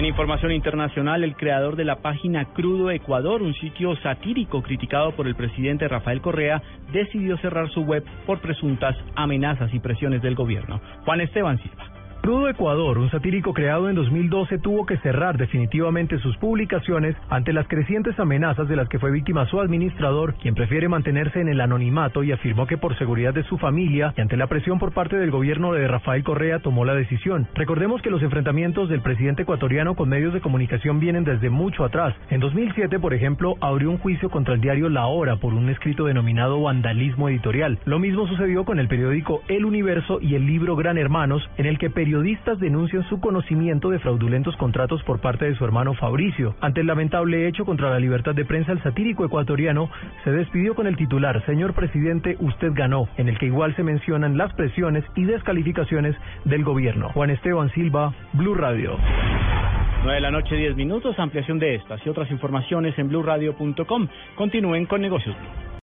En información internacional, el creador de la página Crudo Ecuador, un sitio satírico criticado por el presidente Rafael Correa, decidió cerrar su web por presuntas amenazas y presiones del gobierno. Juan Esteban Silva. Crudo Ecuador, un satírico creado en 2012, tuvo que cerrar definitivamente sus publicaciones ante las crecientes amenazas de las que fue víctima su administrador, quien prefiere mantenerse en el anonimato y afirmó que por seguridad de su familia y ante la presión por parte del gobierno de Rafael Correa tomó la decisión. Recordemos que los enfrentamientos del presidente ecuatoriano con medios de comunicación vienen desde mucho atrás. En 2007, por ejemplo, abrió un juicio contra el diario La Hora por un escrito denominado vandalismo editorial. Lo mismo sucedió con el periódico El Universo y el libro Gran Hermanos, en el que denuncian su conocimiento de fraudulentos contratos por parte de su hermano Fabricio. Ante el lamentable hecho contra la libertad de prensa, el satírico ecuatoriano se despidió con el titular Señor presidente, usted ganó, en el que igual se mencionan las presiones y descalificaciones del gobierno. Juan Esteban Silva, Blue Radio. 9 de la noche, 10 minutos. Ampliación de estas y otras informaciones en blurradio.com. Continúen con negocios.